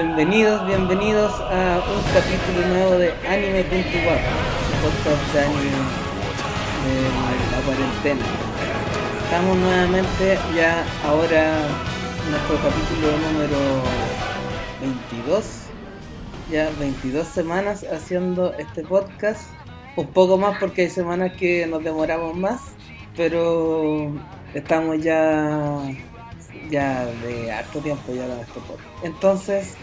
Bienvenidos, bienvenidos a un capítulo nuevo de Anime.wap, podcast de anime de la cuarentena. Estamos nuevamente ya ahora en nuestro capítulo número 22, ya 22 semanas haciendo este podcast, un poco más porque hay semanas que nos demoramos más, pero estamos ya ya de harto tiempo ya con este podcast. Entonces,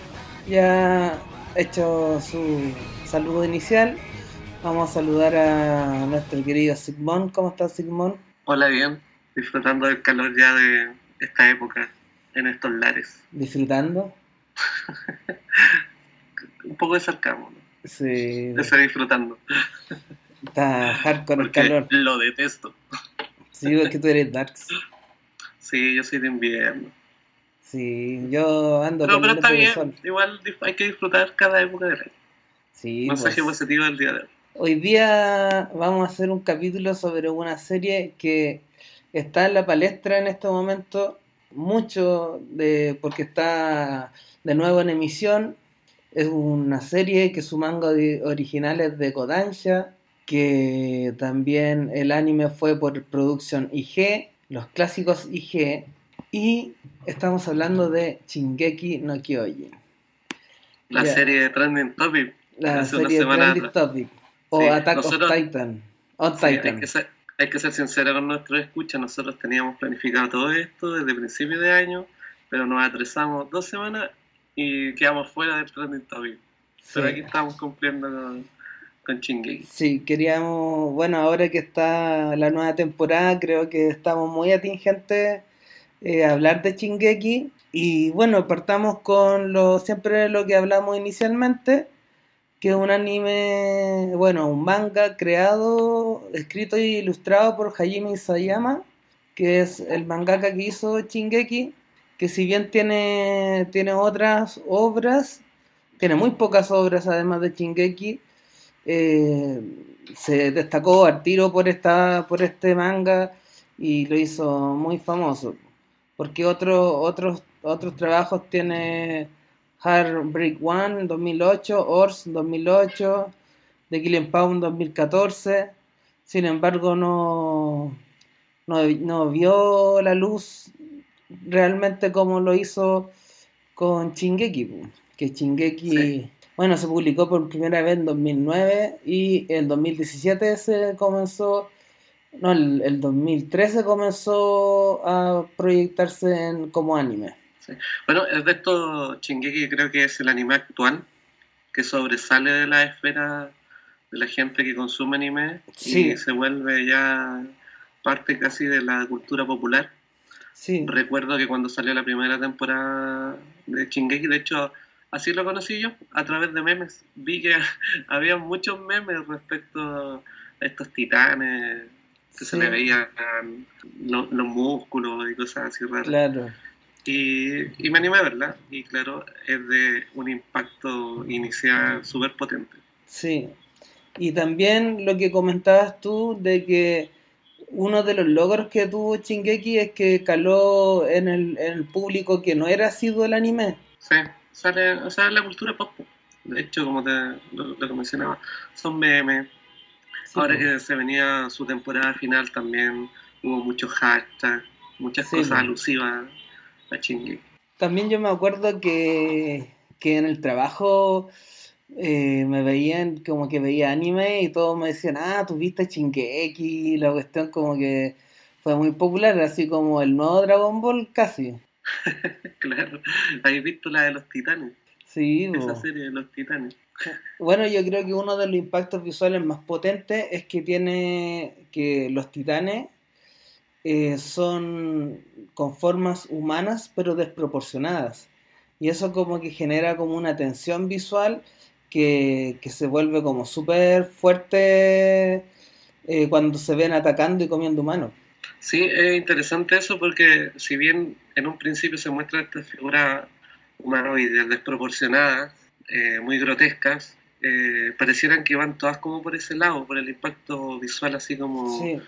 ya hecho su saludo inicial, vamos a saludar a nuestro querido Sigmund. ¿Cómo estás, Sigmund? Hola, bien. Disfrutando del calor ya de esta época en estos lares. ¿Disfrutando? Un poco de sarcasmo, ¿no? Sí. Estoy disfrutando. Está hardcore el calor. lo detesto. Sí, porque tú eres Darks. Sí, yo soy de invierno. Sí, yo ando No, pero está bien. sol. Igual hay que disfrutar cada época del año. Sí, Mensaje pues. positivo del día de hoy. Hoy día vamos a hacer un capítulo sobre una serie que está en la palestra en este momento, mucho de, porque está de nuevo en emisión. Es una serie que su manga original es de Kodansha, que también el anime fue por Production IG, los clásicos IG, y estamos hablando de Shingeki no Kyojin, La serie de Trending Topic. la Hace serie de Trending. Topic, o Sí, Attack nosotros- of Titan, on Sí, hay, Titan. que ser, hay que ser sincero con nuestros escuchas. Nosotros teníamos planificado todo esto desde principio de año, pero nos atrasamos dos semanas y quedamos fuera del Trending Topic. Pero Sí. aquí estamos cumpliendo con, con Shingeki. Sí, queríamos, bueno, ahora que está la nueva temporada, creo que estamos muy atingentes eh, hablar de Shingeki. Y bueno, partamos con lo siempre lo que hablamos inicialmente, que es un anime, bueno, un manga creado, escrito y ilustrado por Hajime Isayama, que es el mangaka que hizo Shingeki, que si bien tiene, tiene otras obras, tiene muy pocas obras además de Shingeki, eh, se destacó al tiro por esta por este manga y lo hizo muy famoso porque otro, otros otros trabajos tiene Heartbreak One 2008 Ors 2008 The Killing Pound 2014 sin embargo no, no no vio la luz realmente como lo hizo con Shingeki po, que Shingeki Sí. bueno, se publicó por primera vez en 2009 y en 2017 se comenzó, no, el, el 2013 comenzó a proyectarse en- como anime. Bueno, es de esto Shingeki creo que es el anime actual que sobresale de la esfera de la gente que consume anime Sí. y se vuelve ya parte casi de la cultura popular. Sí, Recuerdo que cuando salió la primera temporada de Shingeki, de hecho, así lo conocí yo, a través de memes. Vi que había muchos memes respecto a estos titanes, que se le veían lo- los músculos y cosas así raras. claro. Y, y me animé a verla, y claro, es de un impacto inicial súper potente. Sí. Y también lo que comentabas tú de que uno de los logros que tuvo Shingeki es que caló en el, en el público que no era asiduo al anime. Sí, sale, o sea, la cultura pop. De hecho, como te lo, lo que mencionaba, son memes. Sí, Ahora que se venía su temporada final también hubo muchos hashtags, muchas Sí, cosas alusivas a Shingeki. También yo me acuerdo que, que en el trabajo eh, me veían como que veía anime y todos me decían, ah, tú viste Shingeki, y la cuestión como que fue muy popular, así como el nuevo Dragon Ball casi. Claro, ¿habéis visto la de los titanes? Sí, Esa serie de los titanes. Bueno, yo creo que uno de los impactos visuales más potentes es que tiene que los titanes eh, son con formas humanas pero desproporcionadas. Y eso como que genera como una tensión visual que, que se vuelve como súper fuerte eh, cuando se ven atacando y comiendo humanos. Sí, es interesante eso porque si bien en un principio se muestra estas figuras humanoides desproporcionadas, eh, muy grotescas, eh, parecieran que van todas como por ese lado, por el impacto visual así como Sí,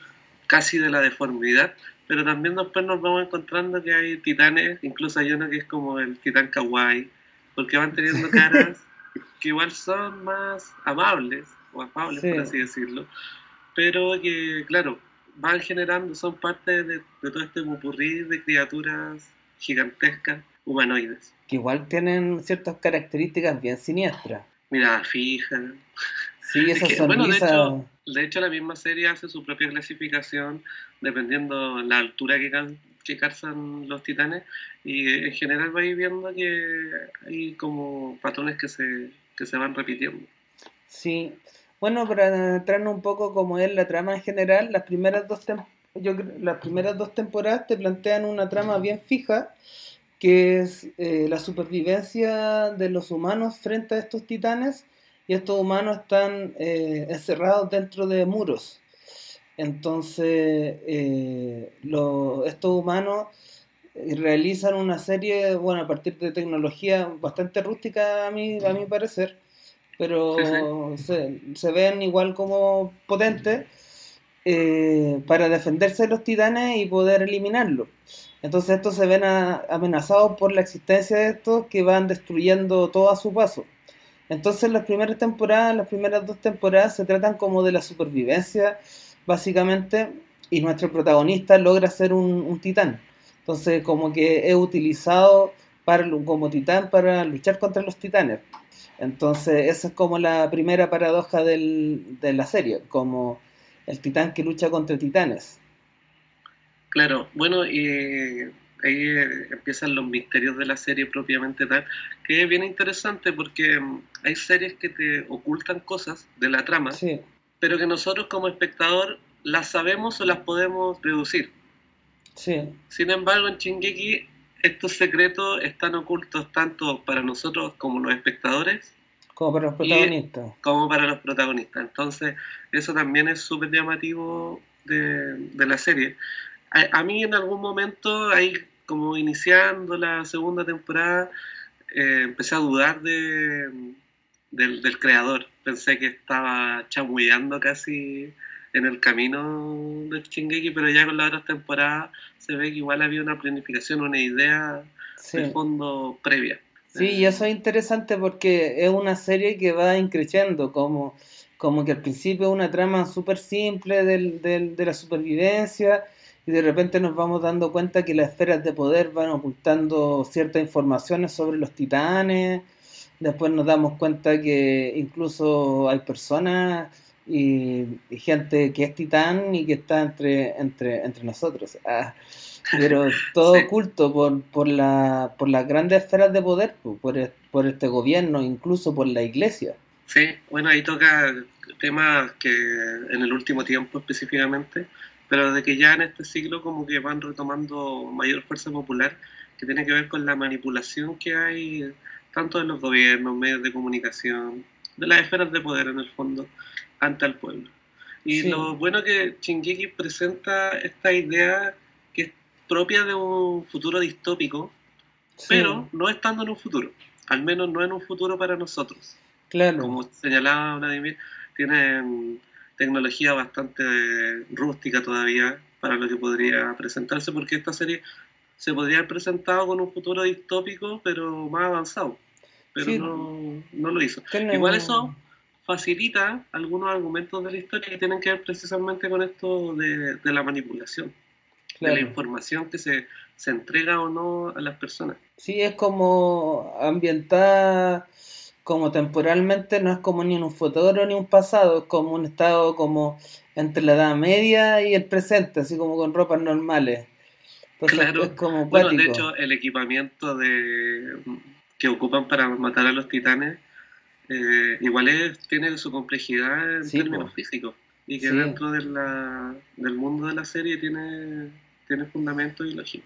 casi de la deformidad, pero también después nos vamos encontrando que hay titanes, incluso hay uno que es como el titán kawaii, porque van teniendo caras que igual son más amables, o afables, por así decirlo, pero que, claro, van generando, son parte de, todo este bupurrí de criaturas gigantescas humanoides. Que igual tienen ciertas características bien siniestras. Mira, fija. Sí, esa sonrisa... Bueno, de hecho, de hecho, la misma serie hace su propia clasificación dependiendo la altura que, que calzan los titanes y en general vais viendo que hay como patrones que se, que se van repitiendo. Sí, bueno, para entrarnos un poco como es la trama en general, las primeras dos yo las primeras dos temporadas te plantean una trama bien fija, que es eh, la supervivencia de los humanos frente a estos titanes, y estos humanos están eh, encerrados dentro de muros. Entonces, eh, estos humanos realizan una serie, bueno, a partir de tecnología bastante rústica a mí, a mi parecer, pero Se, ven igual como potentes eh, para defenderse de los titanes y poder eliminarlos. Entonces estos se ven amenazados por la existencia de estos que van destruyendo todo a su paso. Entonces las primeras temporadas, las primeras dos temporadas se tratan como de la supervivencia, básicamente, y nuestro protagonista logra ser un, titán. Entonces como que es utilizado como titán para luchar contra los titanes. Entonces, esa es como la primera paradoja de la serie, como el titán que lucha contra titanes. Claro, bueno, y ahí empiezan los misterios de la serie propiamente tal, que es bien interesante porque mm, hay series que te ocultan cosas de la trama, pero que nosotros como espectador las sabemos o las podemos deducir. Sí. Sin embargo, en Shingeki estos secretos están ocultos tanto para nosotros como los espectadores. Como para los protagonistas. como para los protagonistas. Entonces, eso también es súper llamativo de, la serie. A, mí en algún momento, ahí como iniciando la segunda temporada, eh, empecé a dudar de, del, del, creador. Pensé que estaba chamullando casi en el camino de Shingeki, pero ya con las otras temporadas se ve que igual había una planificación, una idea de fondo previa. Sí, y eso es interesante porque es una serie que va increciendo, como, como que al principio es una trama súper simple del, del, de la supervivencia y de repente nos vamos dando cuenta que las esferas de poder van ocultando ciertas informaciones sobre los titanes, después nos damos cuenta que incluso hay personas y, gente que es titán y que está entre, entre, entre nosotros. Ah, pero todo oculto por, por, la, por las grandes esferas de poder, por, por este gobierno, incluso por la iglesia. Sí, bueno, ahí toca temas que en el último tiempo específicamente, pero de que ya en este siglo como que van retomando mayor fuerza popular, que tiene que ver con la manipulación que hay tanto de los gobiernos, medios de comunicación, de las esferas de poder en el fondo, ante el pueblo. Y lo bueno que Shingeki presenta esta idea que es propia de un futuro distópico, pero no estando en un futuro, al menos no en un futuro para nosotros. Claro. Como señalaba Vladimir, tienen tecnología bastante rústica todavía para lo que podría presentarse, porque esta serie se podría haber presentado con un futuro distópico, pero más avanzado. Pero no, no, lo hizo. Igual eso facilita algunos argumentos de la historia que tienen que ver precisamente con esto de, la manipulación, de la información que se, se, entrega o no a las personas. Sí, es como ambientada como temporalmente, no es como ni un futuro ni un pasado, es como un estado como entre la Edad Media y el presente, así como con ropas normales. claro. es como bueno, de hecho, el equipamiento de que ocupan para matar a los titanes eh, igual es, tiene su complejidad en términos físicos y que dentro de la, del mundo de la serie tiene, tiene fundamento y lógica.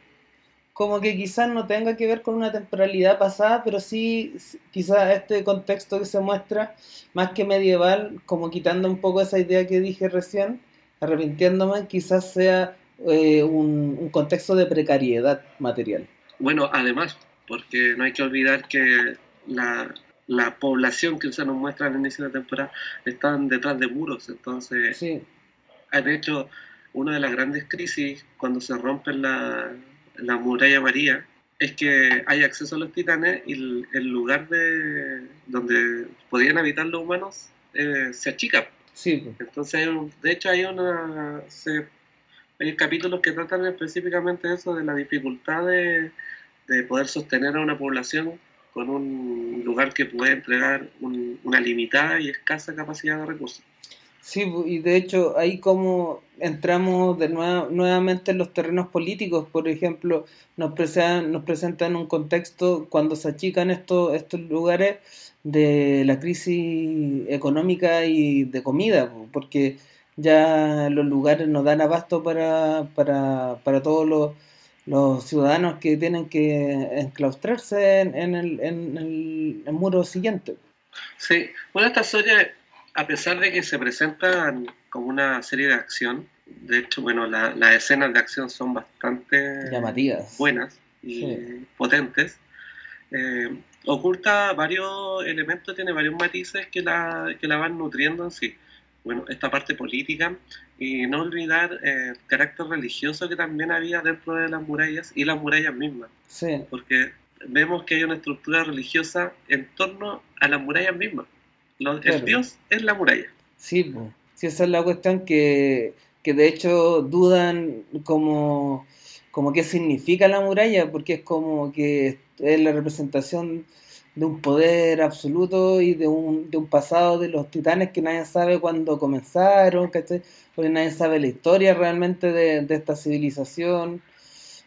Como que quizás no tenga que ver con una temporalidad pasada, pero sí quizás este contexto que se muestra, más que medieval, como quitando un poco esa idea que dije recién, arrepintiéndome, quizás sea eh, un, un contexto de precariedad material. Bueno, además, porque no hay que olvidar que la, la población que se nos muestra al inicio de la temporada están detrás de muros. Entonces, sí. de hecho, una de las grandes crisis cuando se rompe la, la muralla María es que hay acceso a los titanes y el, lugar de donde podían habitar los humanos eh, se achica. Sí. Entonces, de hecho, hay una hay capítulos que tratan específicamente de eso, de la dificultad de, de poder sostener a una población con un lugar que puede entregar una limitada y escasa capacidad de recursos. Sí, y de hecho ahí como entramos de nuevamente en los terrenos políticos, por ejemplo, nos presentan, nos presentan un contexto cuando se achican estos, estos lugares de la crisis económica y de comida, porque ya los lugares no dan abasto para, para, para todos los, los ciudadanos que tienen que enclaustrarse en, el, en el, muro siguiente. Sí, bueno, esta historia, a pesar de que se presentan como una serie de acción, de hecho, bueno, las escenas de acción son bastante llamativas, buenas y potentes. Eh, oculta varios elementos, tiene varios matices que la, que la van nutriendo en sí bueno, esta parte política y no olvidar eh, el carácter religioso que también había dentro de las murallas y las murallas mismas. Sí. Porque vemos que hay una estructura religiosa en torno a las murallas mismas. El Dios es la muralla. Sí, sí, esa es la cuestión que, que de hecho dudan como, como qué significa la muralla, porque es como que es la representación de un poder absoluto y de un, de un pasado de los titanes que nadie sabe cuándo comenzaron, ¿cachai? Porque nadie sabe la historia realmente de, de esta civilización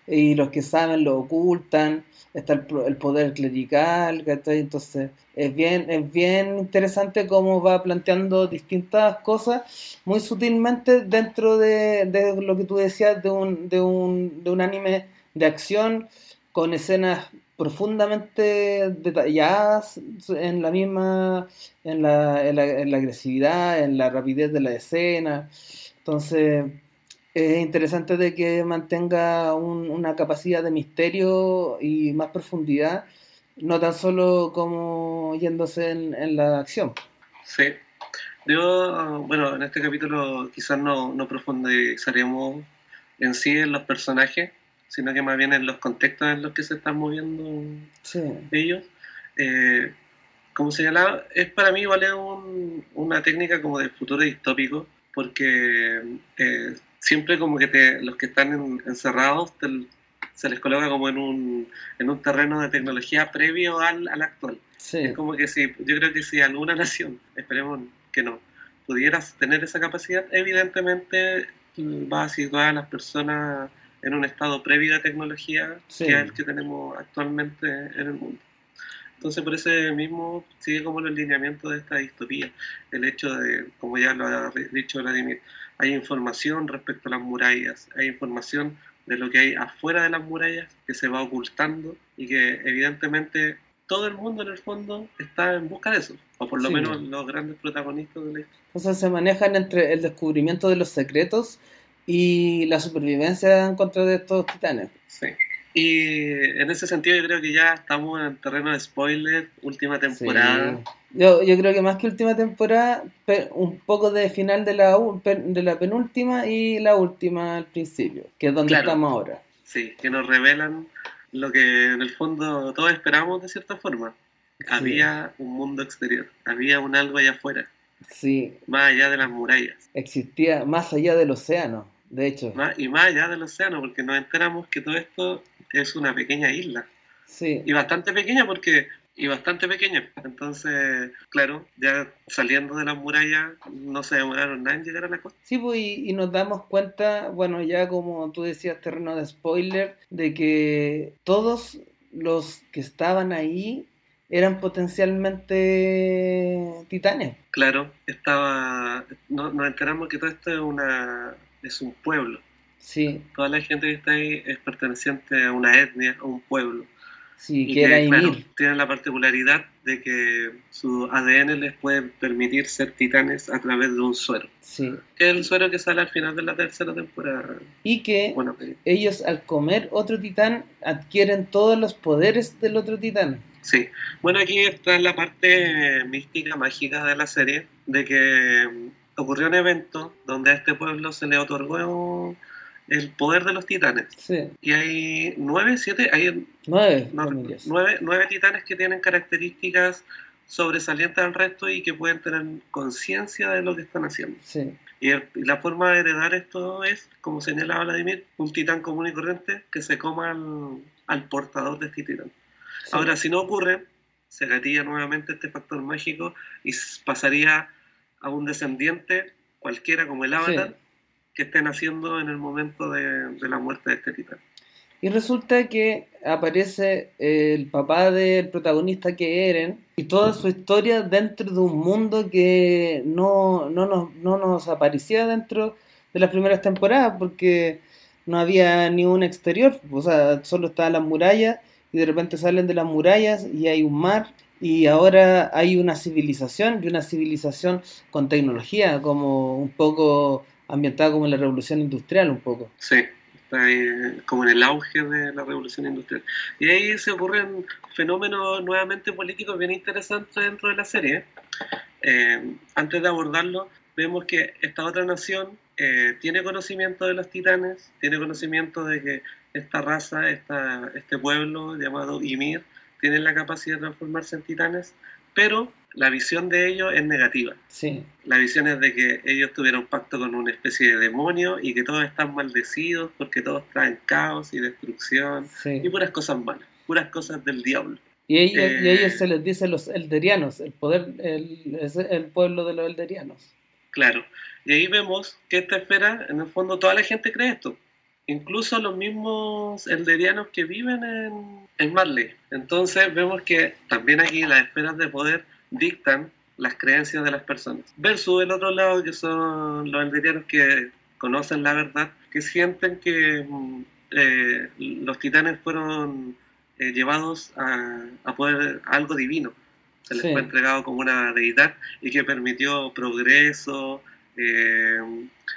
y los que saben lo ocultan, está el, poder clerical, ¿cachai? Entonces es bien, es bien interesante cómo va planteando distintas cosas muy sutilmente dentro de, de lo que tú decías de un, de, un, de un anime de acción con escenas profundamente detalladas en la misma, en la, en la, agresividad, en la rapidez de la escena. Entonces, es interesante de que mantenga una capacidad de misterio y más profundidad, no tan solo como yéndose en, en la acción. Sí. Yo, bueno, en este capítulo quizás no, no profundizaremos en sí en los personajes, sino que más bien en los contextos en los que se están moviendo ellos. Eh, como señalaba, es para mí vale una técnica como de futuro distópico, porque eh, siempre como que te, los que están encerrados se les coloca como en un, en un terreno de tecnología previo al, al actual. Es como que si, yo creo que si alguna nación, esperemos que no, pudiera tener esa capacidad, evidentemente va a situar a las personas en un estado previo de tecnología que es el que tenemos actualmente en el mundo. Entonces, por ese mismo sigue como el lineamiento de esta distopía. El hecho de, como ya lo ha dicho Vladimir, hay información respecto a las murallas, hay información de lo que hay afuera de las murallas que se va ocultando y que evidentemente todo el mundo en el fondo está en busca de eso, o por lo menos los grandes protagonistas de la historia. Entonces se manejan entre el descubrimiento de los secretos y la supervivencia en contra de estos titanes. Sí. Y en ese sentido yo creo que ya estamos en terreno de spoiler, última temporada. Yo, yo creo que más que última temporada, un poco de final de la, de la penúltima y la última al principio, que es donde estamos ahora. Sí, que nos revelan lo que en el fondo todos esperamos de cierta forma. Había un mundo exterior, había un algo allá afuera. Sí. Más allá de las murallas. Existía más allá del océano de hecho. y más allá del océano, porque nos enteramos que todo esto es una pequeña isla. Sí. Y bastante pequeña porque y bastante pequeña. Entonces, claro, ya saliendo de las murallas no se demoraron nada en llegar a la costa. Sí, pues, y, nos damos cuenta, bueno, ya como tú decías, terreno de spoiler, de que todos los que estaban ahí eran potencialmente titanes. Claro, estaba, nos enteramos que todo esto es una es un pueblo. Sí. Toda la gente que está ahí es perteneciente a una etnia, a un pueblo. Sí, y que, era claro, tienen la particularidad de que su ADN les puede permitir ser titanes a través de un suero. Sí. Que es el suero que sale al final de la tercera temporada. Y que bueno, ellos al comer otro titán adquieren todos los poderes del otro titán. Sí. Bueno, aquí está la parte mística, mágica de la serie, de que ocurrió un evento donde a este pueblo se le otorgó el poder de los titanes. Sí. Y hay nueve, siete, hay Nueve no, nueve, nueve titanes que tienen características sobresalientes al resto y que pueden tener conciencia de lo que están haciendo. Sí. Y, el- y la forma de heredar esto es, como señalaba Vladimir, un titán común y corriente que se coma al, al portador de este titán. sí. Ahora, si no ocurre, se gatilla nuevamente este factor mágico y pasaría a un descendiente, cualquiera como el avatar, Sí. que esté naciendo en el momento de, de la muerte de este titán. Y resulta que aparece el papá del protagonista que Eren y toda su historia dentro de un mundo que no, no, nos, no nos aparecía dentro de las primeras temporadas porque no había ni un exterior, o sea, solo estaban las murallas y de repente salen de las murallas y hay un mar y ahora hay una civilización y una civilización con tecnología, como un poco ambientada como en la revolución industrial, un poco. Sí, está ahí como en el auge de la revolución industrial. Y ahí se ocurren fenómenos nuevamente políticos bien interesantes dentro de la serie. Eh, antes de abordarlo, vemos que esta otra nación eh, tiene conocimiento de los titanes, tiene conocimiento de que esta raza, esta, este pueblo llamado Ymir, tiene la capacidad de transformarse en titanes, pero la visión de ellos es negativa. Sí, La visión es de que ellos tuvieron pacto con una especie de demonio y que todos están maldecidos porque todos traen caos y destrucción sí. y puras cosas malas, puras cosas del diablo. Y ellos, y Eh, ellos se les dice los elderianos, el poder, el, es el pueblo de los elderianos. Claro. Y ahí vemos que esta esfera, en el fondo, toda la gente cree esto. Incluso los mismos elderianos que viven en, en Marley. Entonces vemos que también aquí las esferas de poder dictan las creencias de las personas. Versus el otro lado, que son los elderianos que conocen la verdad, que sienten que mm, eh, los titanes fueron eh, llevados a, a poder a algo divino. Se les Sí. fue entregado como una deidad y que permitió progreso, eh,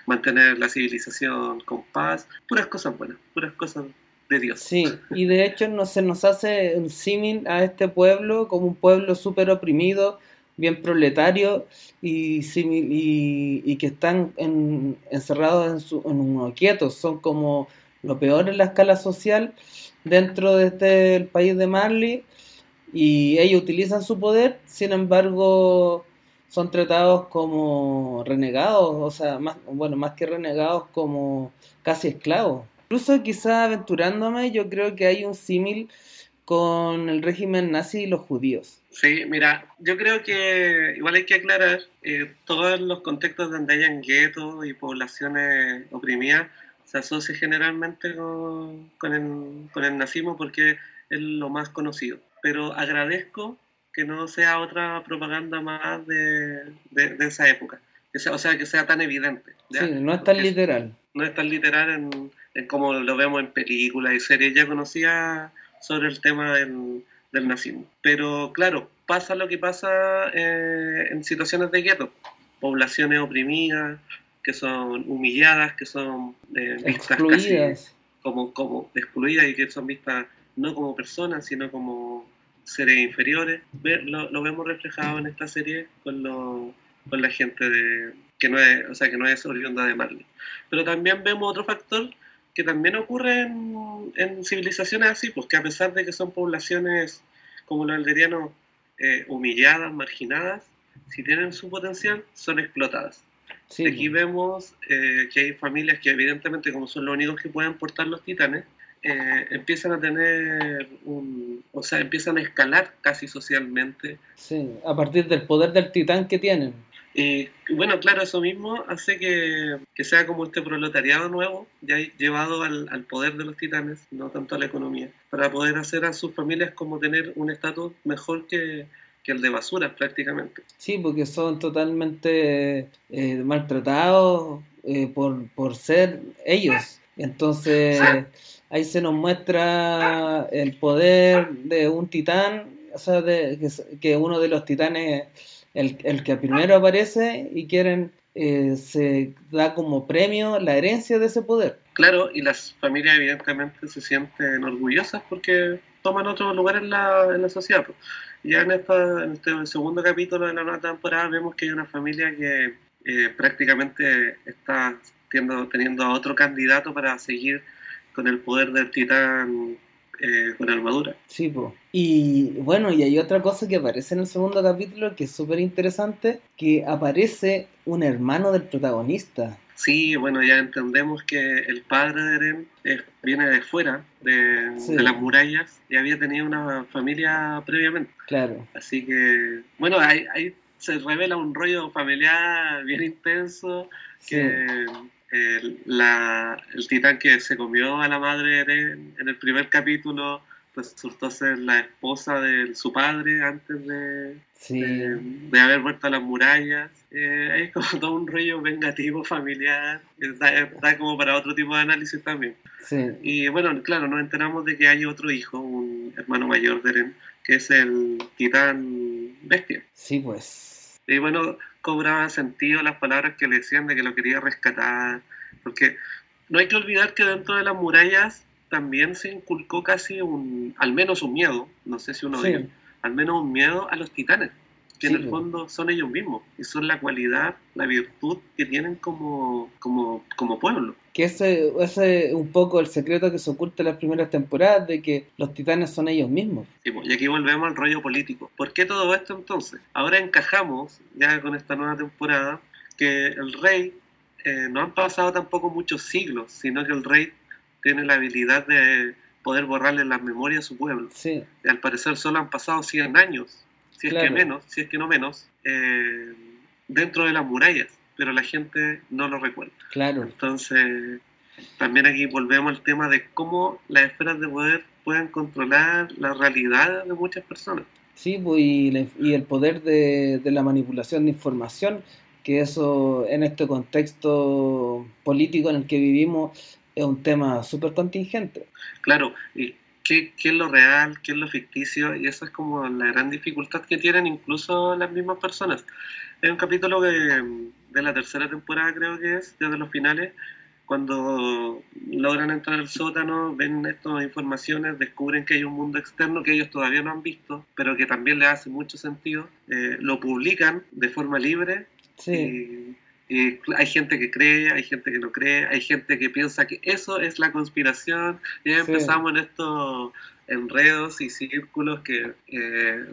mantener la civilización con paz, puras cosas buenas, puras cosas de Dios. Sí, y de hecho no, se nos hace un símil a este pueblo como un pueblo súper oprimido, bien proletario y, simil- y, que están en- encerrados en, su, en unos quietos, son como lo peor en la escala social dentro de este país de Marley y ellos utilizan su poder, sin embargo son tratados como renegados, o sea, más, bueno, más que renegados como casi esclavos. Incluso quizá aventurándome, yo creo que hay un símil con el régimen nazi y los judíos. Sí, mira, yo creo que igual hay que aclarar, eh, todos los contextos donde hayan guetos y poblaciones oprimidas se asocia generalmente con, con el, con el nazismo porque es lo más conocido. Pero agradezco que no sea otra propaganda más de, de, de esa época, que sea, o sea, que sea tan evidente. ¿ya? Sí, no es tan Porque literal. no es tan literal en, en como lo vemos en películas y series. Ya conocía sobre el tema del, del nazismo. Pero claro, pasa lo que pasa eh, en situaciones de gueto. Poblaciones oprimidas, que son humilladas, que son eh, vistas casi Excluidas. como, como excluidas y que son vistas no como personas, sino como seres inferiores. Ve- lo, lo vemos reflejado en esta serie con, lo- con la gente de, que no es, o sea, que no es oriunda de Marley. Pero también vemos otro factor que también ocurre en, en civilizaciones así, pues que a pesar de que son poblaciones como los alderianos eh, humilladas, marginadas, si tienen su potencial, son explotadas. Sí, Aquí vemos eh, que hay familias que evidentemente como son los únicos que pueden portar los titanes, eh, empiezan a tener un, o sea, empiezan a escalar casi socialmente. sí, a partir del poder del titán que tienen. Y, bueno, claro, eso mismo hace que, que sea como este proletariado nuevo, ya llevado al, al poder de los titanes, no tanto a la economía, para poder hacer a sus familias como tener un estatus mejor que, que el de basura prácticamente. Sí, porque son totalmente eh, maltratados eh, por, por ser ellos. Entonces, ahí se nos muestra el poder de un titán, o sea, de, que, que uno de los titanes, el, el que primero aparece y quieren, eh, se da como premio la herencia de ese poder. Claro, y las familias evidentemente se sienten orgullosas porque toman otro lugar en la, en la sociedad. Ya en, esta, en este segundo capítulo de la nueva temporada vemos que hay una familia que eh, prácticamente está teniendo, teniendo a otro candidato para seguir con el poder del titán eh, con armadura. Sí, pues. Y bueno, y hay otra cosa que aparece en el segundo capítulo que es súper interesante, que aparece un hermano del protagonista. Sí, bueno, ya entendemos que el padre de Eren viene de fuera, de, las murallas, y había tenido una familia previamente. Claro. Así que, bueno, ahí, ahí se revela un rollo familiar bien intenso, que el, la, el titán que se comió a la madre en, en el primer capítulo resultó ser la esposa de su padre antes de, de, haber vuelto a las murallas. Eh, es como todo un rollo vengativo familiar, está, como para otro tipo de análisis también. Y bueno, claro, nos enteramos de que hay otro hijo, un hermano mayor de Eren, que es el titán bestia. Sí, pues. Y bueno, cobraban sentido las palabras que le decían de que lo quería rescatar, porque no hay que olvidar que dentro de las murallas también se inculcó casi un, al menos un miedo, no sé si uno sí. al menos un miedo a los titanes, que en el fondo son ellos mismos, y son la cualidad, la virtud que tienen como, como, como pueblo. Que ese es un poco el secreto que se oculta en las primeras temporadas, de que los titanes son ellos mismos. y aquí volvemos al rollo político. ¿Por qué todo esto entonces? Ahora encajamos, ya con esta nueva temporada, que el rey, eh, no han pasado tampoco muchos siglos, sino que el rey tiene la habilidad de poder borrarle las memorias a su pueblo. Sí. Y al parecer solo han pasado 100 años, si es que menos, si es que no menos, eh, dentro de las murallas, pero la gente no lo recuerda. Claro. Entonces, también aquí volvemos al tema de cómo las esferas de poder pueden controlar la realidad de muchas personas. Sí, pues, y, el poder de, de la manipulación de información, que eso en este contexto político en el que vivimos es un tema súper contingente. Claro, y ¿qué, es lo real, qué es lo ficticio, y esa es como la gran dificultad que tienen incluso las mismas personas. Hay un capítulo de, la tercera temporada, creo que es, desde los finales, cuando logran entrar al sótano, ven estas informaciones, descubren que hay un mundo externo que ellos todavía no han visto, pero que también les hace mucho sentido, eh, lo publican de forma libre. Sí. Y hay gente que cree, hay gente que no cree, hay gente que piensa que eso es la conspiración. Y ya empezamos en estos enredos y círculos que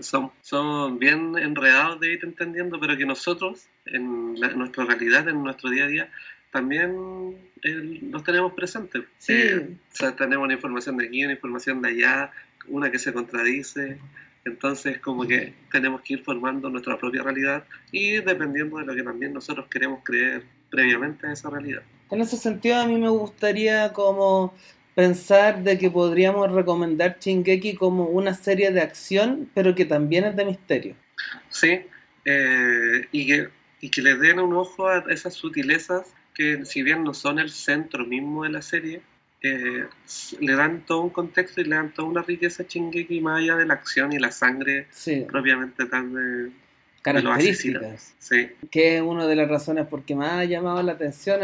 son, son bien enredados de ir entendiendo, pero que nosotros, en, nuestra realidad, en nuestro día a día, también eh, los tenemos presentes. Eh, o sea, tenemos una información de aquí, una información de allá, una que se contradice. Entonces, como que tenemos que ir formando nuestra propia realidad y dependiendo de lo que también nosotros queremos creer previamente a esa realidad. En ese sentido, a mí me gustaría como pensar de que podríamos recomendar Shingeki como una serie de acción, pero que también es de misterio. Sí, eh, y, que, y que le den un ojo a esas sutilezas que si bien no son el centro mismo de la serie, eh, le dan todo un contexto y le dan toda una riqueza a Shingeki más allá de la acción y la sangre propiamente tal de, características. sí. Que es una de las razones por que más ha llamado la atención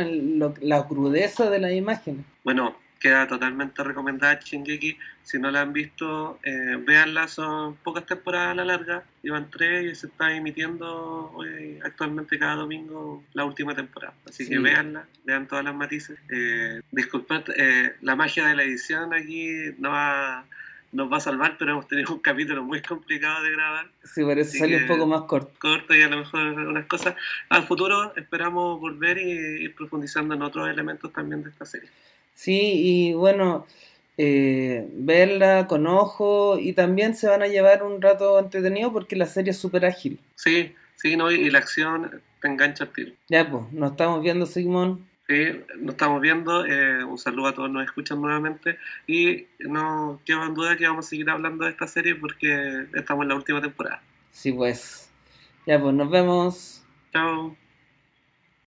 la crudeza de las imágenes. Bueno, queda totalmente recomendada Shingeki. Si no la han visto, eh, véanla, son pocas temporadas a la larga, llevan tres y se está emitiendo hoy, actualmente cada domingo la última temporada. Así que véanla, vean todas las matices. Eh, disculpad, eh, la magia de la edición aquí no va, nos va a salvar, pero hemos tenido un capítulo muy complicado de grabar. Sí, por eso salió un poco más corto. Corto y a lo mejor unas cosas. Al futuro esperamos volver y ir profundizando en otros elementos también de esta serie. Sí, y bueno, eh, verla con ojo y también se van a llevar un rato entretenido porque la serie es súper ágil. Sí, sí, no, y la acción te engancha al tiro. Ya, pues, nos estamos viendo, Sigmund. Sí, nos estamos viendo. Eh, un saludo a todos nos escuchan nuevamente. Y no queda en duda que vamos a seguir hablando de esta serie porque estamos en la última temporada. Sí, pues. Ya, pues, nos vemos. Chao.